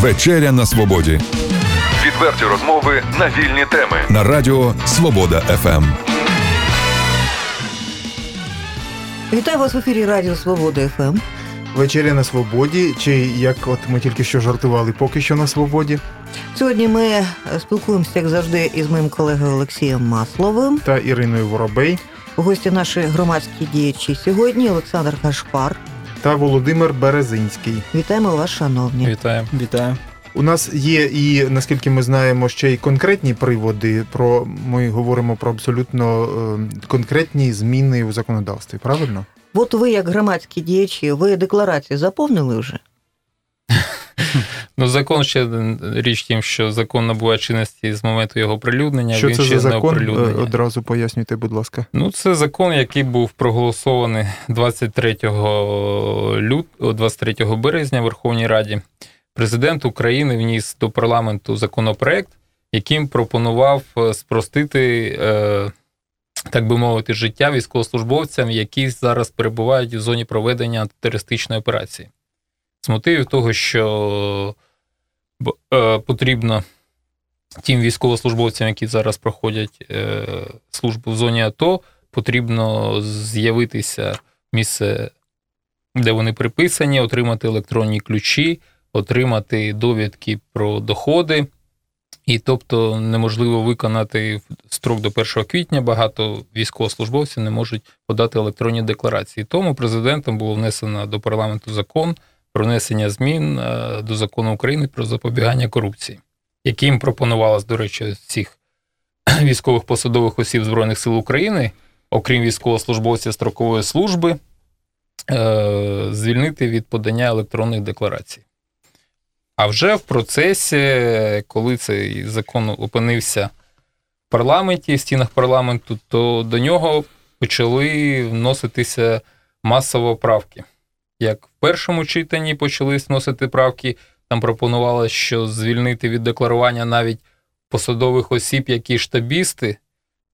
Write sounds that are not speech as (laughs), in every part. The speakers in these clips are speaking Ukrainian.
Вечеря на свободі. Відверті розмови на вільні теми. На радіо Свобода ФМ. Вітаю вас в ефірі Радіо Свобода ФМ. Вечеря на свободі, чи як от ми тільки що жартували, поки що на свободі, Сьогодні ми е, спілкуємося, як завжди, із моїм колегою Олексієм Масловим. та Іриною Воробей Гості наші громадські діячі сьогодні Олександр Кашпар. Та Володимир Березинський. Вітаємо вас, шановні. Вітаємо. Вітаю. У нас є і наскільки ми знаємо, ще й конкретні приводи. Про ми говоримо про абсолютно е, конкретні зміни у законодавстві. Правильно? От ви, як громадські діячі, ви декларації заповнили вже? Ну, закон ще річ тим, що закон набуває чинності з моменту його оприлюднення. Що він це ще за закон? Е. Одразу пояснюйте, будь ласка. Ну, це закон, який був проголосований 23 лют... 23 березня в Верховній Раді. Президент України вніс до парламенту законопроект, яким пропонував е, спростити, е, так би мовити, життя військовослужбовцям, які зараз перебувають в зоні проведення антитерористичної операції. З мотивів того, що потрібно тим військовослужбовцям, які зараз проходять е, службу в зоні АТО, потрібно з'явитися місце, де вони приписані, отримати електронні ключі, отримати довідки про доходи. І тобто неможливо виконати строк до 1 квітня. Багато військовослужбовців не можуть подати електронні декларації. Тому президентом було внесено до парламенту закон про внесення змін е, до закону України про запобігання корупції, яким пропонувалось, до речі, всіх (clears throat) військових посадових осіб Збройних сил України, окрім військовослужбовців строкової служби, е, звільнити від подання електронних декларацій. А вже в процесі, коли цей закон опинився в парламенті, в стінах парламенту, то до нього почали вноситися масово правки. Як в першому читанні почали вносити правки, там пропонувалося, що звільнити від декларування навіть посадових осіб, які штабісти,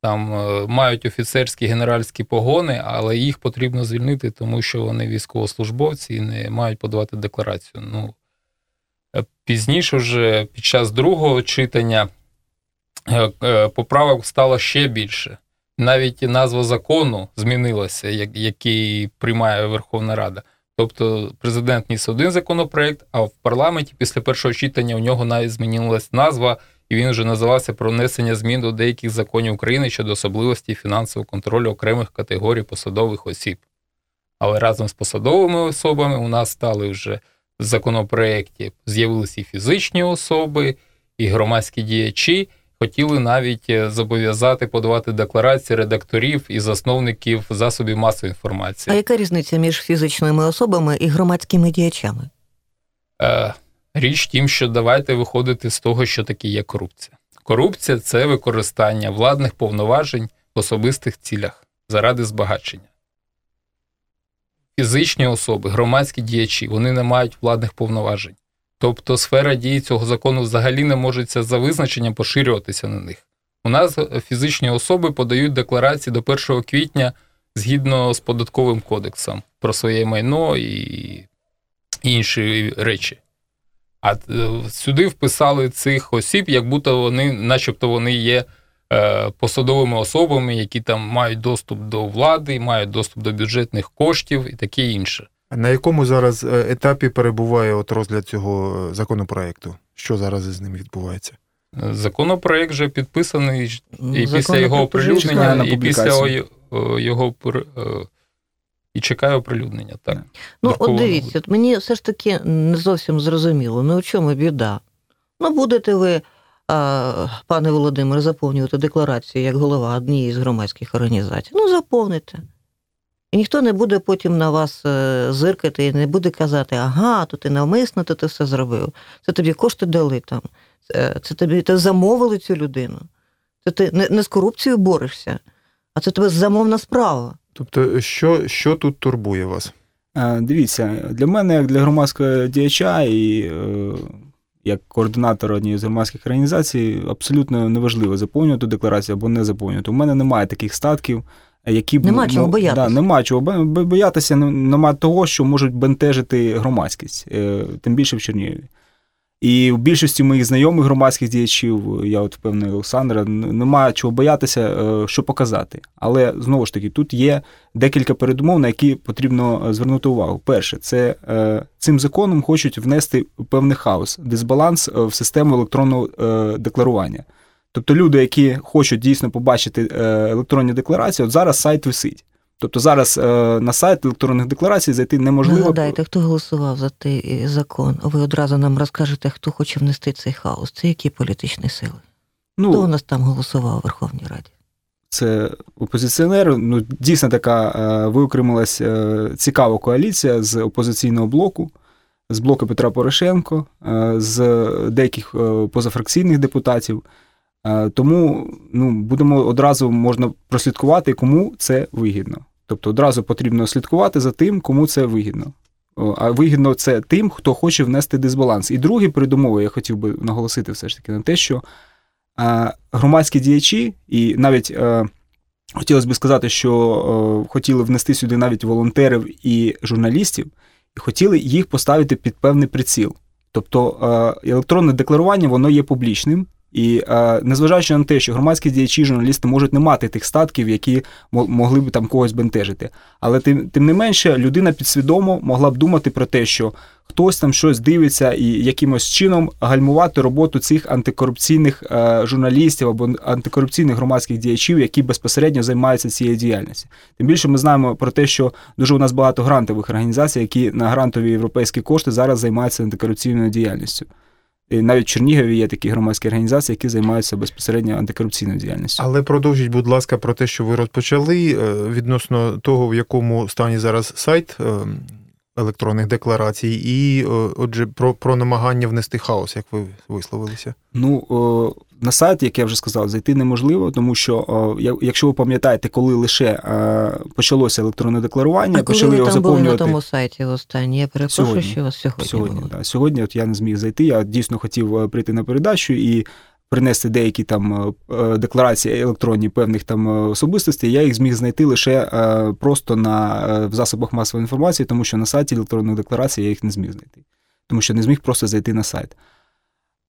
там е, мають офіцерські генеральські погони, але їх потрібно звільнити, тому що вони військовослужбовці і не мають подавати декларацію. Ну, е, пізніше, вже під час другого читання, е, поправок стало ще більше. Навіть назва закону змінилася, який приймає Верховна Рада. Тобто президент ніс один законопроект, а в парламенті після першого читання у нього навіть змінилась назва, і він вже називався про внесення змін до деяких законів України щодо особливості фінансового контролю окремих категорій посадових осіб. Але разом з посадовими особами у нас стали вже в законопроекті з'явилися і фізичні особи, і громадські діячі. Хотіли навіть е, зобов'язати подавати декларації редакторів і засновників засобів масової інформації. А яка різниця між фізичними особами і громадськими діячами? Е, Річ тим, що давайте виходити з того, що таке є корупція. Корупція це використання владних повноважень в особистих цілях заради збагачення. Фізичні особи, громадські діячі, вони не мають владних повноважень. Тобто сфера дії цього закону взагалі не може за визначенням поширюватися на них. У нас фізичні особи подають декларації до 1 квітня згідно з податковим кодексом про своє майно і інші речі. А е, сюди вписали цих осіб, як будто вони, начебто, вони є е, посадовими особами, які там мають доступ до влади, мають доступ до бюджетних коштів і таке інше. На якому зараз е, етапі перебуває от розгляд цього е, законопроекту? Що зараз із ним відбувається? Е, Законопроект вже підписаний і після його оприлюднення, на і після його, і чекає оприлюднення. Так. Ну, от дивіться, от мені все ж таки не зовсім зрозуміло. Ну, у чому біда? Ну, будете ви, пане Володимире, заповнювати декларацію як голова однієї з громадських організацій. Ну, заповните. І ніхто не буде потім на вас е, зиркати і не буде казати, ага, то ти навмисно, то ти все зробив. Це тобі кошти дали там. Це, тобі ти замовили цю людину. Це ти не, не з корупцією борешся, а це тебе замовна справа. Тобто, що, що тут турбує вас? Е, Дивіться, для мене, як для громадського діяча і е, як координатор однієї з громадських організацій, абсолютно неважливо заповнювати декларацію або не заповнювати. У мене немає таких статків, які б Нема чого боятися. Да, нема чого бо- бо- боятися, ну, нема того, що можуть бентежити громадськість, е, тим більше в Чернігові. І в більшості моїх знайомих громадських діячів, я от впевнений, Олександра, н- немає чого боятися, е, що показати. Але знову ж таки, тут є декілька передумов, на які потрібно е, звернути увагу. Перше, це цим законом хочуть внести певний хаос, дисбаланс в систему електронного декларування. Тобто люди, які хочуть дійсно побачити е, електронні декларації, от зараз сайт висить. Тобто зараз е, на сайт електронних декларацій зайти неможливо. Нагадайте, хто голосував за той е, закон? Ви одразу нам розкажете, хто хоче внести цей хаос. Це які політичні сили? Хто у Ну, нас там голосував у Верховній Раді? це опозиціонер. Ну, дійсно така е, виокремилась е, цікава коаліція з опозиційного блоку, з блоку Петра Порошенко, е, з деяких е, позафракційних депутатів. Е, Тому ну, будемо одразу можна прослідкувати, кому це вигідно. Тобто одразу потрібно слідкувати за тим, кому це вигідно. А вигідно це тим, хто хоче внести дисбаланс. І другий передумовою я хотів би наголосити все ж таки на те, що е, громадські діячі, і навіть е, хотілося б сказати, що хотіли внести сюди навіть волонтерів і журналістів, і хотіли їх поставити під певний приціл. Тобто електронне декларування воно є публічним. І е, незважаючи на те, що громадські діячі, журналісти можуть не мати тих статків, які мо- могли б там когось бентежити. Але тим, тим не менше, людина підсвідомо могла б думати про те, що хтось там щось дивиться і якимось чином гальмувати роботу цих антикорупційних е, журналістів або антикорупційних громадських діячів, які безпосередньо займаються цією діяльністю. Тим більше ми знаємо про те, що дуже у нас багато грантових організацій, які на грантові європейські кошти зараз займаються антикорупційною діяльністю. І навіть в Чернігові є такі громадські організації, які займаються безпосередньо антикорупційною діяльністю. Але продовжіть, будь ласка, про те, що ви розпочали е, відносно того, в якому стані зараз сайт е, електронних декларацій, і е, отже, про, про намагання внести хаос, як ви висловилися. Ну, на сайт, як я вже сказав, зайти неможливо, тому що, якщо ви пам'ятаєте, коли лише е, почалося електронне декларування, А коли почали ви його там були на тому сайті останній? Я перепрошую, Сьогодні. що у вас сьогодні, Сьогодні, було. да. Сьогодні от я не зміг зайти. Я дійсно хотів е, прийти на передачу і принести деякі там е, декларації електронні певних там особистостей. Я їх зміг знайти лише просто на в засобах масової інформації, тому що на сайті електронних декларацій я їх не зміг знайти, тому що не зміг просто зайти на сайт.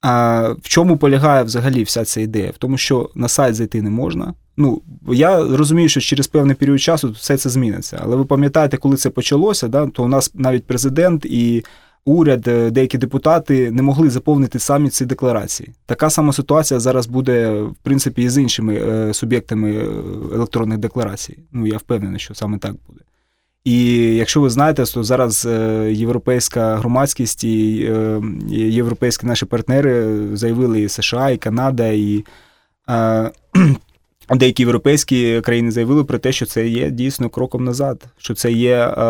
А в чому полягає взагалі вся ця ідея? В тому, що на сайт зайти не можна. Ну, я розумію, що через певний період часу все це зміниться. Але ви пам'ятаєте, коли це почалося, да, то у нас навіть президент і уряд, е, деякі депутати не могли заповнити самі ці декларації. Така сама ситуація зараз буде, в принципі, і з іншими е, суб'єктами е, електронних декларацій. Ну, я впевнений, що саме так буде. І якщо ви знаєте, то зараз е, європейська громадськість і е, європейські наші партнери заявили і США, і Канада, і е, деякі європейські країни заявили про те, що це є дійсно кроком назад, що це є е,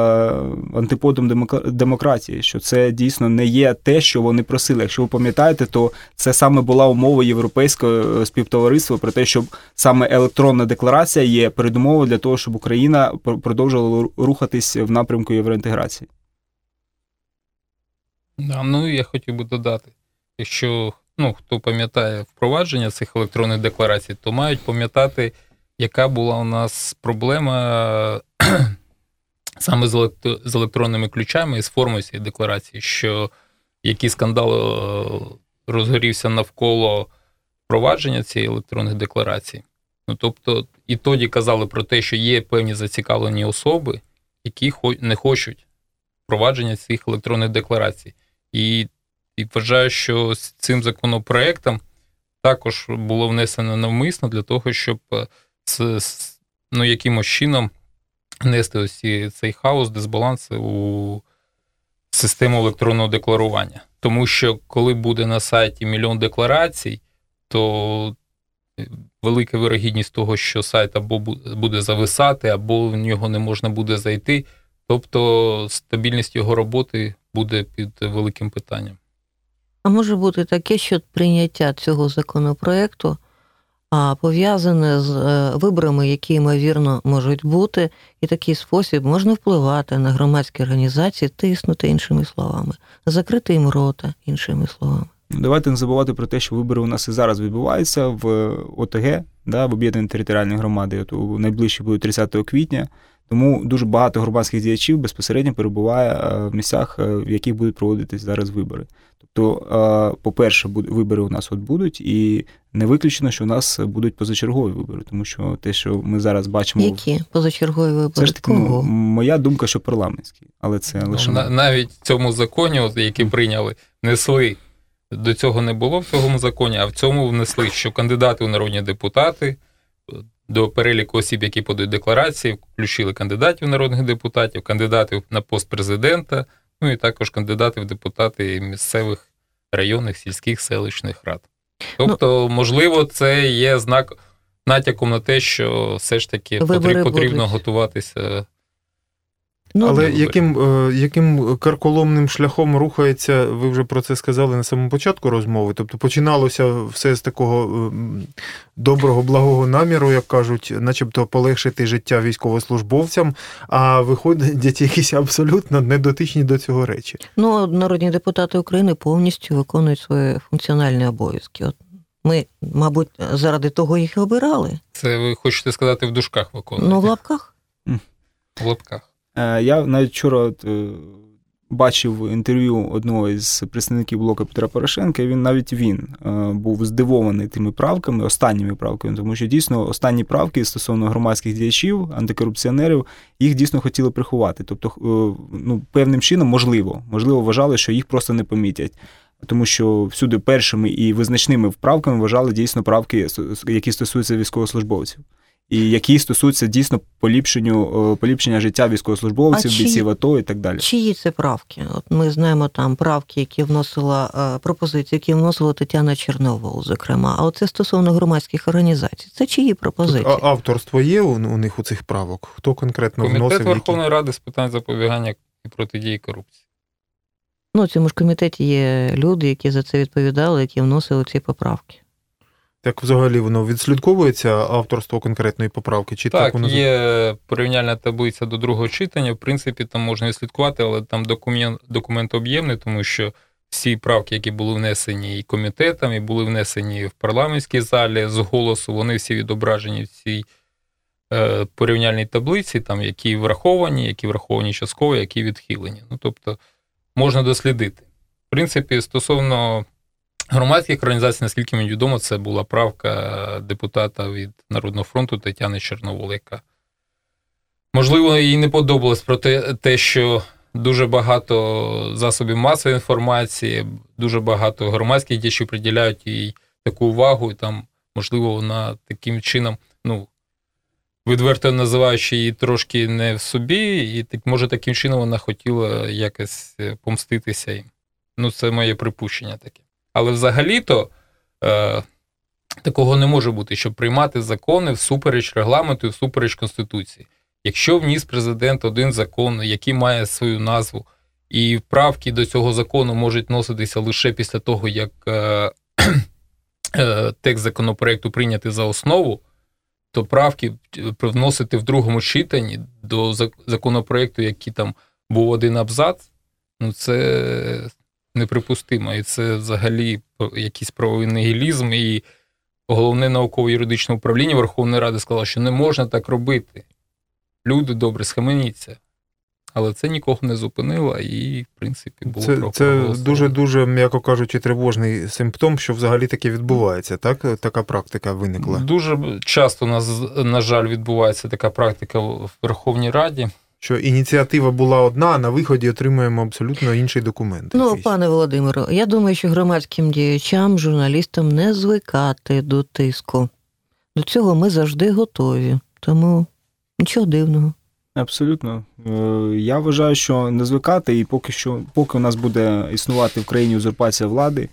антиподом демократії, що це дійсно не є те, що вони просили. Якщо ви пам'ятаєте, то це саме була умова європейського е, співтовариства про те, щоб саме електронна декларація є передумовою для того, щоб Україна продовжувала рухатись в напрямку євроінтеграції. Да, ну я хотів би додати, якщо ну, хто пам'ятає впровадження цих електронних декларацій, то мають пам'ятати, яка була у нас проблема (clears throat) саме з, електро- з електронними ключами і з формою цієї декларації, що який скандал е, розгорівся навколо впровадження цієї електронних декларацій. Ну, тобто, і тоді казали про те, що є певні зацікавлені особи, які не хочуть впровадження цих електронних декларацій. І, і вважаю, що з цим законопроектом також було внесено навмисно для того, щоб е, ну, якимось чином нести ось цей хаос, дисбаланс у систему електронного декларування. Тому що коли буде на сайті мільйон декларацій, то е, велика вирогідність того, що сайт або буде зависати, або в нього не можна буде зайти. Тобто стабільність його роботи буде під великим питанням. А може бути таке, що прийняття цього законопроекту пов'язане з е, виборами, які ймовірно можуть бути, і такий спосіб можна впливати на громадські організації, тиснути іншими словами, закрити їм рота іншими словами. Давайте не забувати про те, що вибори у нас і зараз відбуваються в ОТГ, да, в об'єднані територіальні громади. От у найближчі будуть 30 квітня. Тому дуже багато громадських діячів безпосередньо перебуває е, в місцях, е, в яких будуть проводитись зараз вибори. Тобто, е, по-перше, вибори у нас от будуть, і не виключено, що у нас будуть позачергові вибори, тому що те, що ми зараз бачимо, Які позачергові вибори? це ж таки ну, моя думка, що парламентські, але це лише Ну, на- навіть в цьому законі, от, який прийняли, несли. До цього не було в цьому законі, а в цьому внесли, що кандидати у народні депутати до переліку осіб, які подають декларації, включили кандидатів народних депутатів, кандидатів на пост президента, ну і також кандидатів в депутати місцевих районних, сільських, селищних рад. Тобто, можливо, це є знак натяком на те, що все ж таки потрібно будуть. готуватися Ну, Але яким, е, яким карколомним шляхом рухається, ви вже про це сказали на самому початку розмови. Тобто починалося все з такого ем, доброго, благого наміру, як кажуть, начебто полегшити життя військовослужбовцям, а виходять якісь абсолютно недотичні до цього речі. Ну, народні депутати України повністю виконують свої функціональні обов'язки. От ми, мабуть, заради того їх і обирали. Це ви хочете сказати в дужках виконувати? Ну, в лапках. в лапках. Е, Я навіть вчора е, бачив інтерв'ю одного із представників блоку Петра Порошенка. і Він навіть він е, був здивований тими правками, останніми правками, тому що дійсно останні правки стосовно громадських діячів, антикорупціонерів, їх дійсно хотіли приховати. Тобто, ну, певним чином, можливо, можливо, вважали, що їх просто не помітять. Тому що всюди першими і визначними правками вважали дійсно правки, які стосуються військовослужбовців. І які стосуються дійсно поліпшенню, е, поліпшення життя військовослужбовців, А чи- бійців АТО і так далі. Чиї це правки? От ми знаємо там правки, які вносила е, пропозиції, які вносила Тетяна Чорновол, зокрема. А оце стосовно громадських організацій. Це чиї пропозиції? А авторство є у, у них у цих правок? Хто конкретно Комітет вносив? які? Верховної Ради з питань запобігання і протидії корупції. Ну, в цьому ж комітеті є люди, які за це відповідали, які вносили ці поправки. Так взагалі воно відслідковується авторство конкретної поправки? Чи так, Так, воно є порівняльна таблиця до другого читання. В принципі, там можна відслідкувати, але там документ, документ об'ємний, тому що всі правки, які були внесені і комітетом, і були внесені в парламентській залі з голосу, вони всі відображені в цій е, порівняльній таблиці, там які враховані, які враховані частково, які відхилені. Ну, тобто можна дослідити. В принципі, стосовно громадських організацій, наскільки мені відомо, це була правка депутата від Народного фронту Тетяни Чорновол, яка можливо їй не подобалось про те, те, що дуже багато засобів масової інформації, дуже багато громадських діячів приділяють їй таку увагу, і там, можливо, вона таким чином, ну. Відверто називаючи її трошки не в собі, і так, може таким чином вона хотіла якось е, помститися їм. Ну, це моє припущення таке. Але взагалі-то е, такого не може бути, щоб приймати закони всупереч регламенту і всупереч Конституції. Якщо вніс президент один закон, який має свою назву, і правки до цього закону можуть носитися лише після того, як е, (clears throat) е, текст законопроекту прийняти за основу, то правки вносити в другому читанні до зак- законопроекту, який там був один абзац, ну це неприпустимо. І це взагалі якийсь правовий нігілізм. І головне науково-юридичне управління Верховної Ради сказало, що не можна так робити. Люди добре схаменіться. Але це нікого не зупинило, і, в принципі, було Це, це дуже дуже, м'яко кажучи, тривожний симптом, що взагалі таке відбувається. Так, така практика виникла. Дуже часто у нас, на жаль, відбувається така практика в Верховній Раді. Що ініціатива була одна, а на виході отримуємо абсолютно інший документ. Ну, якийсь. пане Володимире, я думаю, що громадським діячам, журналістам не звикати до тиску. До цього ми завжди готові. Тому нічого дивного. Абсолютно. Е, Я вважаю, що не звикати, і поки що, поки у нас буде існувати в країні узурпація влади,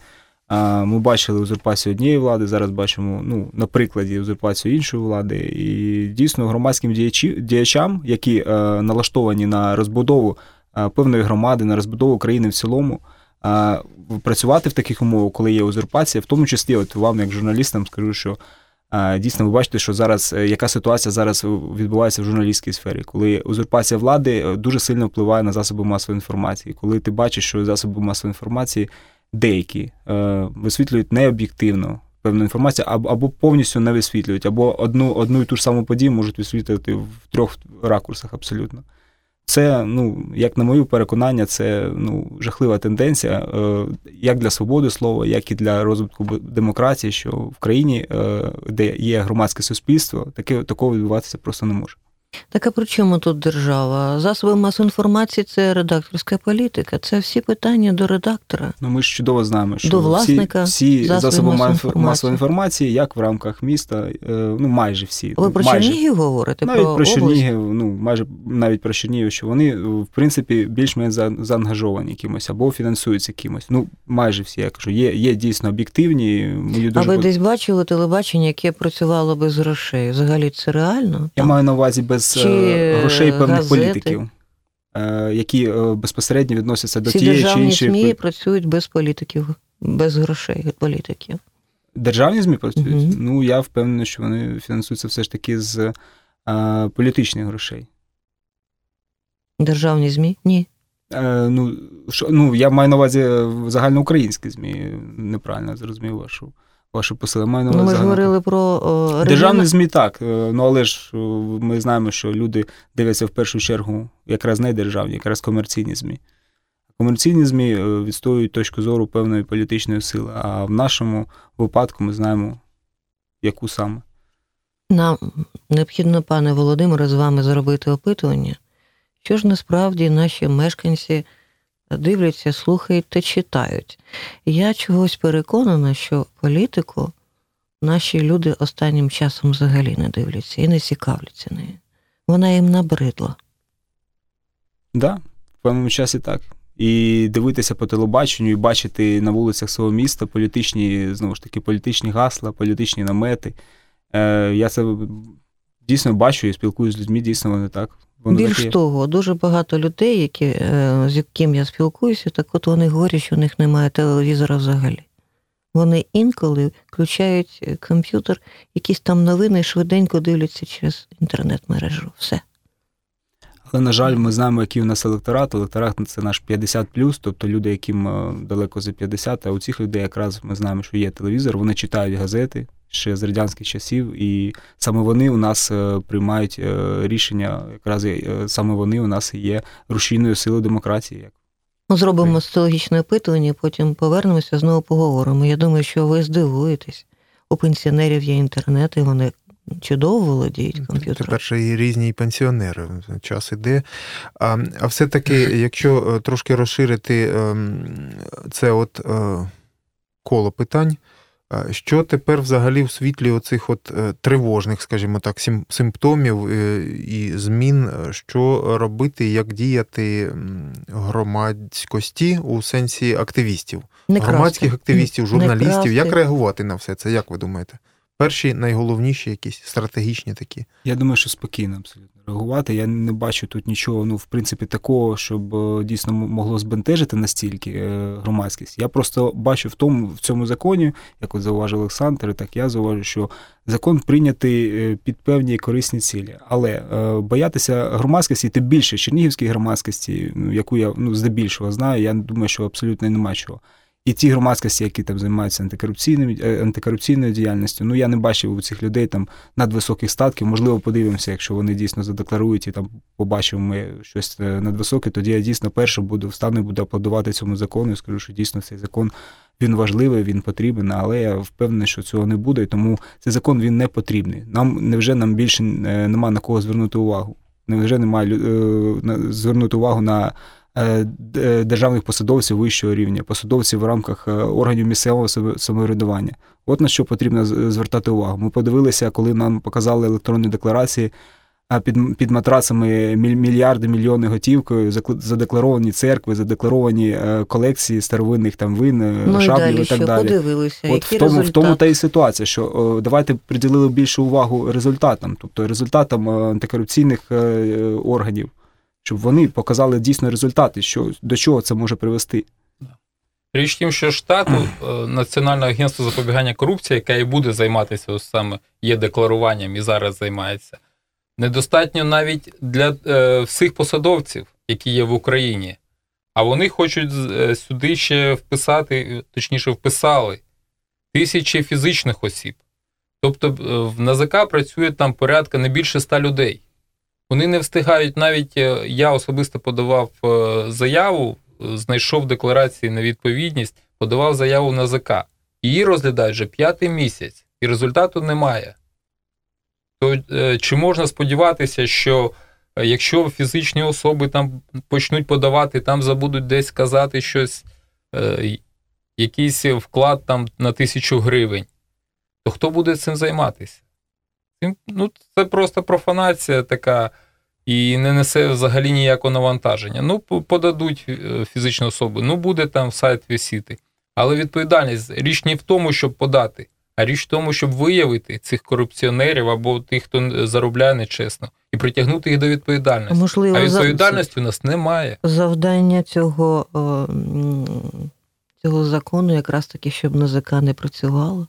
ми бачили узурпацію однієї влади, зараз бачимо ну, на прикладі узурпацію іншої влади. І дійсно громадським діячам, які е, налаштовані на розбудову е, певної громади, на розбудову країни в цілому, е, працювати в таких умовах, коли є узурпація, в тому числі, от вам, як журналістам, скажу, що Дійсно, ви бачите, що зараз яка ситуація зараз відбувається в журналістській сфері, коли узурпація влади дуже сильно впливає на засоби масової інформації. Коли ти бачиш, що засоби масової інформації деякі е, висвітлюють необ'єктивно певну інформацію, або, або повністю не висвітлюють, або одну, одну і ту ж саму подію можуть висвітлювати в трьох ракурсах абсолютно. Це, ну, як на моє переконання, це ну, жахлива тенденція, е, як для свободи слова, як і для розвитку демократії, що в країні, е, де є громадське суспільство, таке такого відбуватися просто не може. Так а при чому тут держава? Засоби масової інформації це редакторська політика. Це всі питання до редактора. Ну, ми ж чудово знаємо, що До власника всі, всі засоби масової інформації. масової інформації, як в рамках міста, е, ну майже всі. Ви про майже. Чернігів говорите? Навіть про, про. Чернігів, ну майже навіть про Чернігів, що вони в принципі більш-менш заангажовані кимось або фінансуються кимось. Ну майже всі я кажу, є, є дійсно об'єктивні. Мені А ви десь бачили телебачення, яке працювало без грошей? Взагалі це реально? я Там? маю на увазі без Чи е, грошей певних газети? політиків, е, які е, безпосередньо відносяться до Всі тієї чи іншої ЗМІ працюють без політиків, без грошей від політиків. державні змі працюють. Мгм. Ну я впевнений, що вони фінансуються все ж таки з е, політичних грошей. Державні ЗМІ? Ні. Е, ну, що, ну, я маю на увазі е, загальноукраїнські ЗМІ, неправильно зрозумів вашу, вашу посилу. Маю на Ну, увазі ми ж говорили про о, Державні ЗМІ так, е, ну але ж е, ми знаємо, що люди дивляться в першу чергу якраз не державні, якраз комерційні ЗМІ. Комерційні ЗМІ е, відстоюють точку зору певної політичної сили, а в нашому випадку ми знаємо, яку саме. Нам необхідно, пане Володимире, з вами зробити опитування. Що ж насправді наші мешканці дивляться, слухають та читають. Я чогось переконана, що політику наші люди останнім часом взагалі не дивляться і не цікавляться нею. Вона їм набридла. Да, в певному часі так. І дивитися по телебаченню, і бачити на вулицях свого міста політичні, знову ж таки, політичні гасла, політичні намети. Е, я це дійсно бачу і спілкуюся з людьми, дійсно вони так. Вони Більш такі. того, дуже багато людей, які, е, з яким я спілкуюся, так от вони говорять, що у них немає телевізора взагалі. Вони інколи включають е, комп'ютер, якісь там новини швиденько дивляться через інтернет-мережу. Все. Але, на жаль, ми знаємо, який у нас електорат. Електорат це наш 50 тобто люди, яким е, далеко за 50, а у цих людей якраз ми знаємо, що є телевізор, вони читають газети ще з радянських часів, і саме вони у нас е, приймають е, рішення, якраз е, саме вони у нас є рушійною силою демократії. Ну, зробимо соціологічне опитування, потім повернемося, знову поговоримо. Я думаю, що ви здивуєтесь. У пенсіонерів є інтернет, і вони чудово володіють комп'ютером. Тепер ще і різні пенсіонери. Час іде. А, а все-таки, якщо трошки розширити ем, це от коло питань, що тепер взагалі в світлі оцих от е, тривожних, скажімо так, симптомів е, і змін, е, що робити, як діяти громадськості у сенсі активістів? Не громадських красти. активістів, Не журналістів. Як реагувати на все це? Як ви думаєте? Перші найголовніші, якісь стратегічні такі. Я думаю, що спокійно абсолютно реагувати. Я не бачу тут нічого, ну, в принципі, такого, щоб е, дійсно могло збентежити настільки е, громадськість. Я просто бачу в тому в цьому законі, як от зауважив Олександр, так я зауважу, що закон прийнятий е, під певні корисні цілі. Але боятися громадськості, тим більше чернігівській громадськості, ну, яку я ну, здебільшого знаю, я думаю, що абсолютно немає чого. І ті громадськості, які там займаються антикорупційним, е, антикорупційною діяльністю, ну я не бачив у цих людей там надвисоких статків. Можливо, подивимося, якщо вони дійсно задекларують і там побачимо ми щось е, надвисоке, тоді я дійсно перше буду встану буду аплодувати цьому закону і скажу, що дійсно цей закон він важливий, він потрібен, але я впевнений, що цього не буде, тому цей закон він не потрібний. Нам невже нам більше е, нема на кого звернути увагу? Невже немає звернути увагу на державних посадовців вищого рівня, посадовців в рамках е, органів місцевого самоврядування. От на що потрібно звертати увагу. Ми подивилися, коли нам показали електронні декларації. А під, під матрацами мільярди, мільйони готівкою, задекларовані церкви, задекларовані е, колекції старовинних там вин, е, Ну і шаблів далі і так далі. подивилися, От який в тому, в тому та і ситуація, що давайте приділили більше увагу результатам, тобто результатам е, антикорупційних е, е, органів, щоб вони показали дійсно результати, що до чого це може привести. Річ в тім, що штату (clears throat) е, Національне агентство запобігання корупції, яке і буде займатися ось саме є декларуванням і зараз займається, недостатньо навіть для е, всіх посадовців, які є в Україні. А вони хочуть е, сюди ще вписати, точніше, вписали тисячі фізичних осіб. Тобто е, в НАЗК працює там порядка не більше ста людей. Вони не встигають, навіть е, я особисто подавав е, заяву, знайшов декларації на відповідність, подавав заяву в НАЗК. Її розглядають вже п'ятий місяць, і результату немає. То чи можна сподіватися, що якщо фізичні особи там почнуть подавати, там забудуть десь казати щось, якийсь вклад там на тисячу гривень, то хто буде цим займатися? Ну, Це просто профанація така і не несе взагалі ніякого навантаження. Ну, подадуть е, фізичну особу, ну буде там сайт висіти. Але відповідальність річ не в тому, щоб подати, а річ в тому, щоб виявити цих корупціонерів або тих, хто заробляє нечесно, і притягнути їх до відповідальності. Можливо, а відповідальності у нас немає. Завдання цього цього закону якраз таки, щоб НАЗК не працювало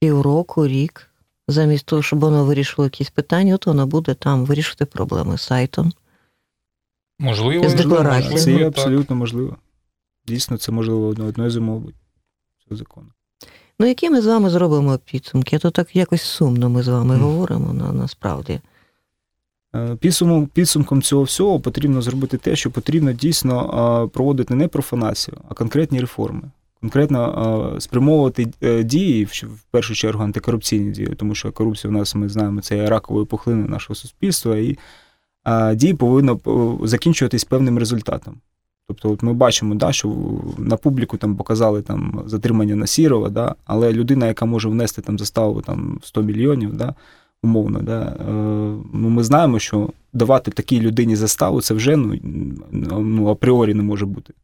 півроку, рік, замість того, щоб воно вирішило якісь питання, от воно буде там вирішити проблеми з сайтом. Можливо, з декларацією. Це є абсолютно можливо. Дійсно, це можливо одне з умов цього закону. Ну, які ми з вами зробимо підсумки? А то так якось сумно ми з вами mm. говоримо на, насправді. Е, підсумком, підсумком цього всього потрібно зробити те, що потрібно дійсно проводити не профанацію, а конкретні реформи конкретно спрямовувати е, дії, в першу чергу антикорупційні дії, тому що корупція у нас, ми знаємо, це є раковою пухлиною нашого суспільства, і дії повинні закінчуватись певним результатом. Тобто, от ми бачимо, да, що на публіку там показали там затримання Насірова, да, але людина, яка може внести там заставу там 100 мільйонів, да, умовно, да, е, ну, ми знаємо, що давати такій людині заставу, це вже ну, ну апріорі не може бути.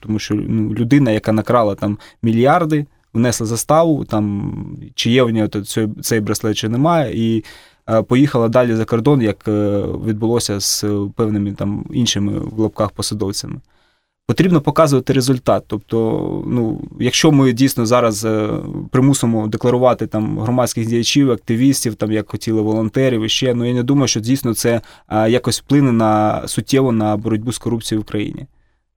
Тому що ну, людина, яка накрала там мільярди, внесла заставу, там, чи є в нього цей, цей браслет, чи немає, і е, поїхала далі за кордон, як е, відбулося з певними там іншими в лапках посадовцями. Потрібно показувати результат. Тобто, ну, якщо ми дійсно зараз е, примусимо декларувати там громадських діячів, активістів, там як хотіли волонтерів, і ще ну я не думаю, що дійсно це якось вплине на суттєво на боротьбу з корупцією в Україні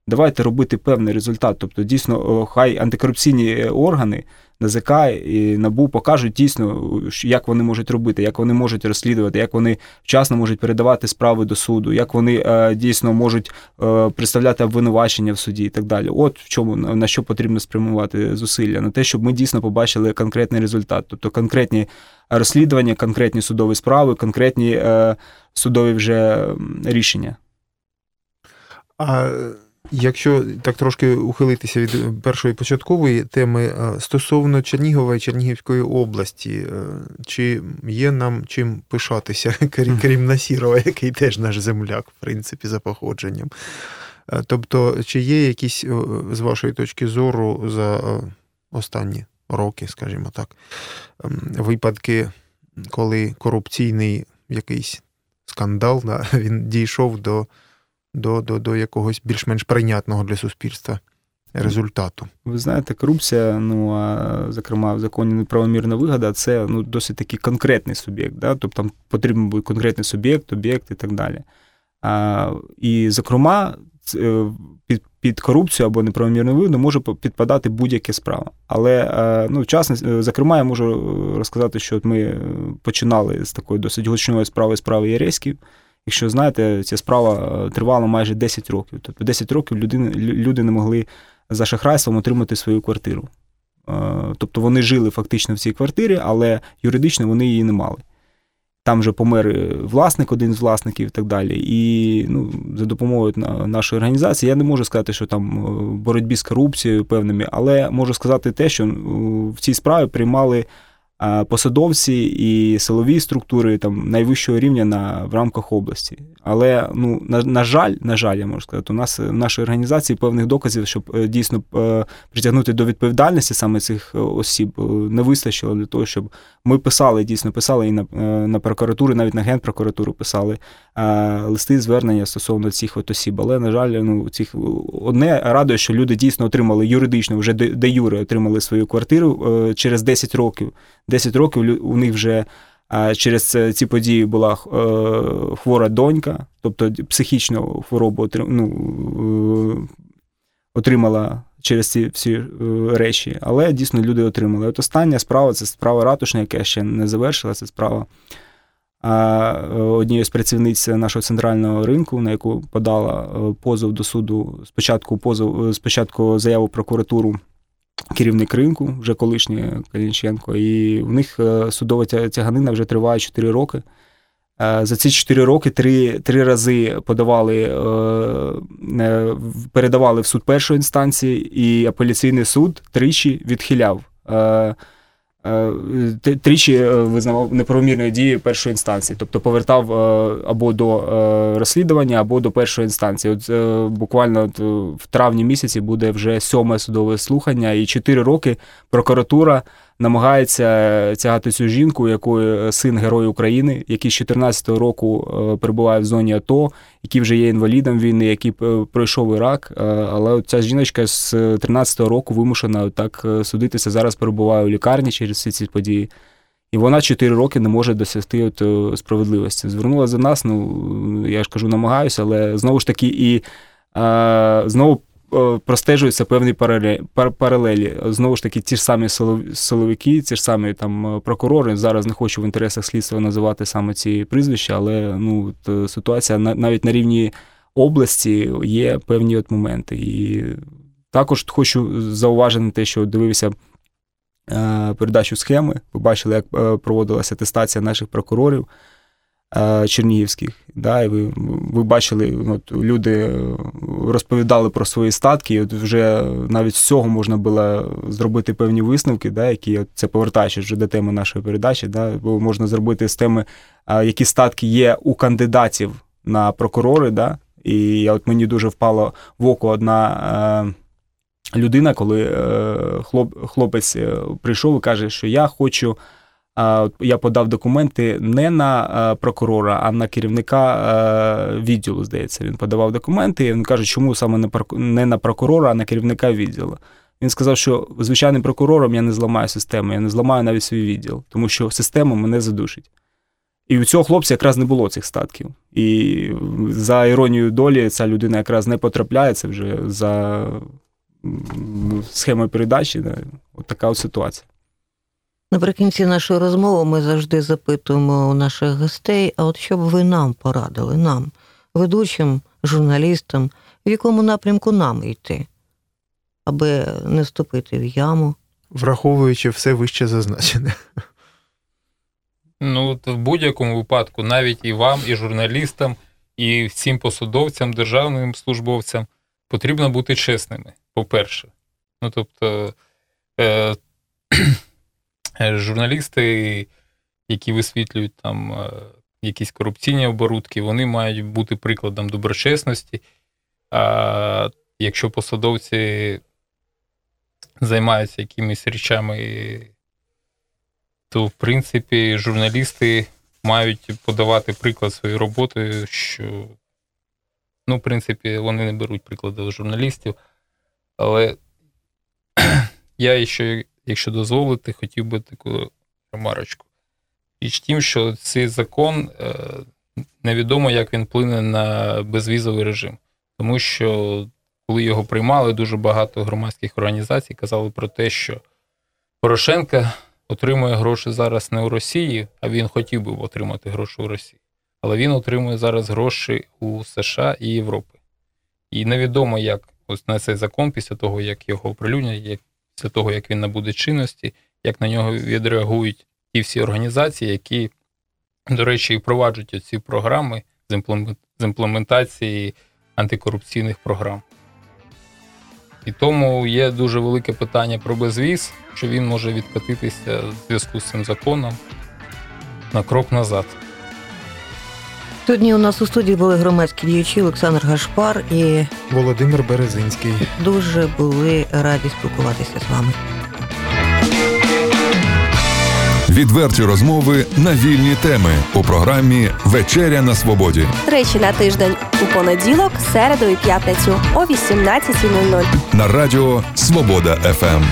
давайте робити певний результат. Тобто, дійсно, хай антикорупційні е, органи НАЗК і НАБУ покажуть дійсно, як вони можуть робити, як вони можуть розслідувати, як вони вчасно можуть передавати справи до суду, як вони е, дійсно можуть е, представляти обвинувачення в суді і так далі. От в чому на що потрібно спрямувати зусилля, на те, щоб ми дійсно побачили конкретний результат, тобто конкретні розслідування, конкретні судові справи, конкретні судові вже рішення. А Якщо так трошки ухилитися від першої початкової теми е, стосовно Чернігова і Чернігівської області, е, чи є нам чим пишатися, (laughs) крім Насірова, який теж наш земляк, в принципі, за походженням? Е, тобто, чи є якісь з вашої точки зору за останні роки, скажімо так, ем, випадки, коли корупційний якийсь скандал (laughs) він дійшов до до до, до якогось більш-менш прийнятного для суспільства результату. Ви знаєте, корупція, ну а зокрема в законі неправомірна вигода, це ну, досить такий конкретний суб'єкт. Да? Тобто там потрібен буде конкретний суб'єкт, об'єкт і так далі. А, І, зокрема, е, під під корупцію або неправомірну вигоду може підпадати будь-яка справа. Але, е, ну, вчасно, е, зокрема, я можу розказати, що ми починали з такої досить гучної справи справи Єреськів. Якщо знаєте, ця справа е, тривала майже 10 років. Тобто 10 років люди, люди не могли за шахрайством отримати свою квартиру. Е, тобто вони жили фактично в цій квартирі, але юридично вони її не мали. Там вже помер е, власник, один з власників і так далі. І ну, за допомогою нашої організації я не можу сказати, що там боротьбі з корупцією певними, але можу сказати те, що в цій справі приймали посадовці і силові структури там найвищого рівня на в рамках області. Але ну на, на жаль, на жаль, я можу сказати, у нас в нашій організації певних доказів, щоб е, дійсно е, притягнути до відповідальності саме цих е, осіб, не вистачило для того, щоб ми писали, дійсно писали і на на прокуратуру, навіть на генпрокуратуру писали листи звернення стосовно цих от осіб. Але на жаль, ну цих одне радує, що люди дійсно отримали юридично, вже де юри отримали свою квартиру через 10 років. 10 років у них вже через ці події була е, хвора донька, тобто психічну хворобу ну, е, отримала через ці всі е, речі, але дійсно люди отримали. От остання справа це справа ратушна, яка ще не завершила. Це справа а, однієї з працівниць нашого центрального ринку, на яку подала позов до суду. Спочатку позов, спочатку заяву прокуратуру керівник ринку, вже колишній Калінченко, і в них е, судова тя- тяганина вже триває 4 роки. Е, За ці 4 роки три, три рази подавали, е, е, передавали в суд першої інстанції, і апеляційний суд тричі відхиляв. Е, Тричі е, визнавав неправомірної дії першої інстанції, тобто повертав е, або до розслідування, або до першої інстанції. От буквально от, в травні місяці буде вже сьоме судове слухання, і чотири роки прокуратура намагається тягати цю жінку, у якої син Герой України, який з 14-го року е, перебуває в зоні АТО, який вже є інвалідом війни, який е, пройшов Ірак. е, Але ця жіночка з 13-го року вимушена так е, судитися. Зараз перебуває у лікарні через всі ці події. І вона 4 роки не може досягти от, е, справедливості. Звернула за нас, ну я ж кажу, намагаюся, але знову ж таки, і е, знову е, простежуються певні парале- паралелі. Знову ж таки, ті ж самі силовики, ті ж самі там е, прокурори. Зараз не хочу в інтересах слідства називати саме ці прізвища, але ну е, ситуація на- навіть на рівні області є певні от моменти. І також хочу зауважити на те, що дивився е, передачу схеми. Ви бачили, як е, проводилася атестація наших прокурорів е, чернігівських. Да, і ви, ви бачили, от, люди е, розповідали про свої статки, і от вже навіть з цього можна було зробити певні висновки, да, які от, це повертаючись вже до теми нашої передачі, да, бо можна зробити з теми, е, які статки є у кандидатів на прокурори. Да, і от мені дуже впало в око одна. Е, людина, коли е, хлоп, хлопець е, прийшов і каже, що я хочу. Я подав документи не на е, прокурора, а на керівника е, відділу. Здається, він подавав документи. І він каже, чому саме не на прокурора, а на керівника відділу. Він сказав, що звичайним прокурором я не зламаю систему, я не зламаю навіть свій відділ, тому що система мене задушить. І у цього хлопця якраз не було цих статків. І за іронією долі ця людина якраз не потрапляє, це вже за схемою передачі. Да. От така от ситуація. Наприкінці нашої розмови ми завжди запитуємо у наших гостей, а от що б ви нам порадили, нам, ведучим, журналістам, в якому напрямку нам йти, аби не вступити в яму. Враховуючи все вище зазначене. Ну, от в будь-якому випадку, навіть і вам, і журналістам, і всім посадовцям, державним службовцям потрібно бути чесними, по-перше. Ну, тобто, е, е, (laughs) журналісти, які висвітлюють там е, якісь корупційні оборудки, вони мають бути прикладом доброчесності. А якщо посадовці займаються якимись речами то в принципі журналісти мають подавати приклад своєю роботою, що, ну, в принципі, вони не беруть прикладу журналістів. Але (clears throat) я ще, якщо дозволити, хотів би таку ремарочку. Річ тім, що цей закон е, невідомо, як він вплине на безвізовий режим. Тому що, коли його приймали, дуже багато громадських організацій казали про те, що Порошенка отримує гроші зараз не у Росії, а він хотів би отримати гроші у Росії. Але він отримує зараз гроші у США і Європи. І невідомо, як ось на цей закон, після того, як його оприлюднять, як після того, як він набуде чинності, як на нього відреагують ті всі організації, які, до речі, і впроваджують ці програми з імплементації антикорупційних програм. І тому є дуже велике питання про безвіз, що він може відкатитися в зв'язку з цим законом на крок назад. Сьогодні у нас у студії були громадські діячі Олександр Гашпар і Володимир Березинський. дуже були раді спілкуватися з вами. Відверті розмови на вільні теми у програмі Вечеря на свободі Тричі на тиждень у понеділок, середу і п'ятницю о 18.00. на радіо Свобода ФМ.